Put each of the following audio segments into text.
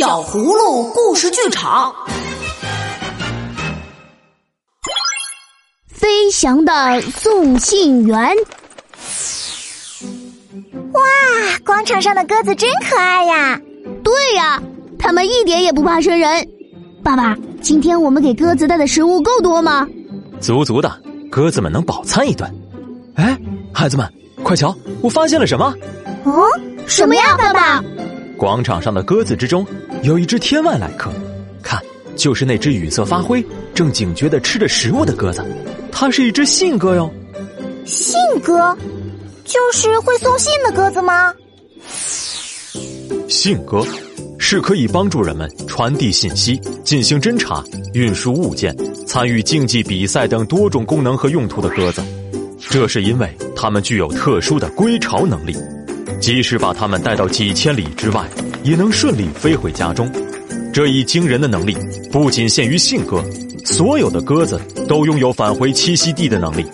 小葫芦故事剧场，飞翔的送信员。哇，广场上的鸽子真可爱呀！对呀，它们一点也不怕生人。爸爸，今天我们给鸽子带的食物够多吗？足足的，鸽子们能饱餐一顿。哎，孩子们，快瞧，我发现了什么？哦，什么呀，爸爸？广场上的鸽子之中，有一只天外来客。看，就是那只羽色发灰、正警觉的吃着食物的鸽子。它是一只信鸽哟。信鸽，就是会送信的鸽子吗？信鸽是可以帮助人们传递信息、进行侦查、运输物件、参与竞技比赛等多种功能和用途的鸽子。这是因为它们具有特殊的归巢能力。即使把它们带到几千里之外，也能顺利飞回家中。这一惊人的能力不仅限于信鸽，所有的鸽子都拥有返回栖息地的能力。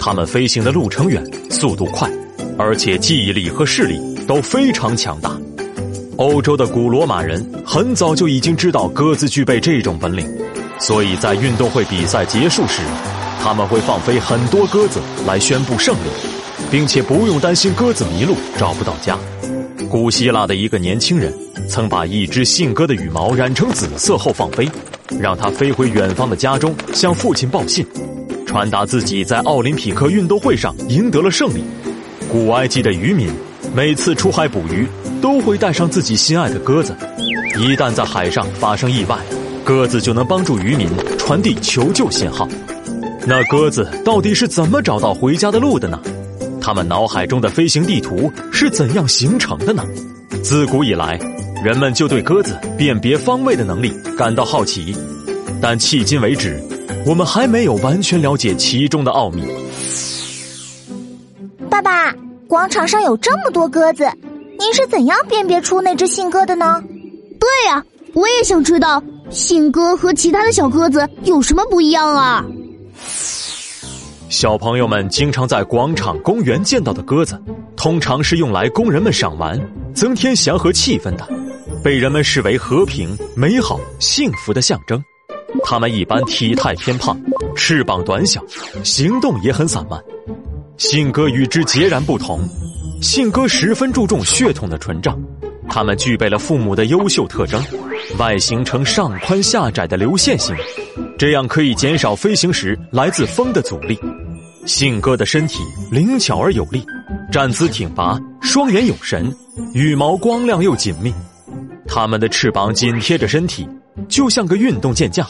它们飞行的路程远，速度快，而且记忆力和视力都非常强大。欧洲的古罗马人很早就已经知道鸽子具备这种本领，所以在运动会比赛结束时，他们会放飞很多鸽子来宣布胜利。并且不用担心鸽子迷路找不到家。古希腊的一个年轻人曾把一只信鸽的羽毛染成紫色后放飞，让它飞回远方的家中向父亲报信，传达自己在奥林匹克运动会上赢得了胜利。古埃及的渔民每次出海捕鱼都会带上自己心爱的鸽子，一旦在海上发生意外，鸽子就能帮助渔民传递求救信号。那鸽子到底是怎么找到回家的路的呢？他们脑海中的飞行地图是怎样形成的呢？自古以来，人们就对鸽子辨别方位的能力感到好奇，但迄今为止，我们还没有完全了解其中的奥秘。爸爸，广场上有这么多鸽子，您是怎样辨别出那只信鸽的呢？对呀，我也想知道信鸽和其他的小鸽子有什么不一样啊。小朋友们经常在广场、公园见到的鸽子，通常是用来供人们赏玩、增添祥和气氛的，被人们视为和平、美好、幸福的象征。它们一般体态偏胖，翅膀短小，行动也很散漫。信鸽与之截然不同，信鸽十分注重血统的纯正，它们具备了父母的优秀特征，外形呈上宽下窄的流线型。这样可以减少飞行时来自风的阻力。信鸽的身体灵巧而有力，站姿挺拔，双眼有神，羽毛光亮又紧密。它们的翅膀紧贴着身体，就像个运动健将。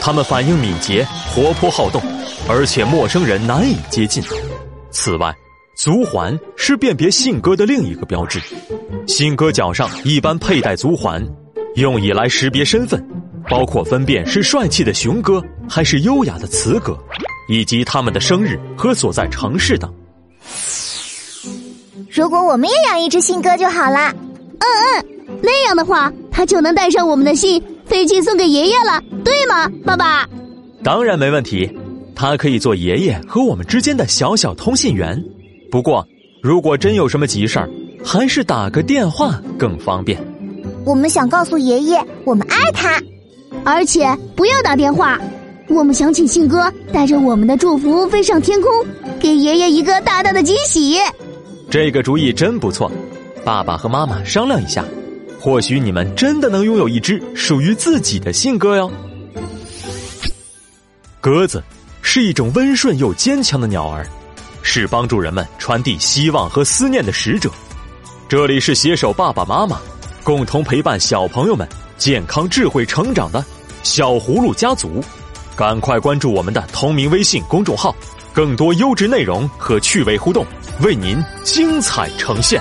它们反应敏捷，活泼好动，而且陌生人难以接近。此外，足环是辨别信鸽的另一个标志。信鸽脚上一般佩戴足环，用以来识别身份。包括分辨是帅气的雄哥还是优雅的雌哥，以及他们的生日和所在城市等。如果我们也养一只信鸽就好了。嗯嗯，那样的话，它就能带上我们的信飞去送给爷爷了，对吗，爸爸？当然没问题，它可以做爷爷和我们之间的小小通信员。不过，如果真有什么急事儿，还是打个电话更方便。我们想告诉爷爷，我们爱他。而且不要打电话，我们想请信鸽带着我们的祝福飞上天空，给爷爷一个大大的惊喜。这个主意真不错，爸爸和妈妈商量一下，或许你们真的能拥有一只属于自己的信鸽哟。鸽子是一种温顺又坚强的鸟儿，是帮助人们传递希望和思念的使者。这里是携手爸爸妈妈，共同陪伴小朋友们。健康智慧成长的小葫芦家族，赶快关注我们的同名微信公众号，更多优质内容和趣味互动为您精彩呈现。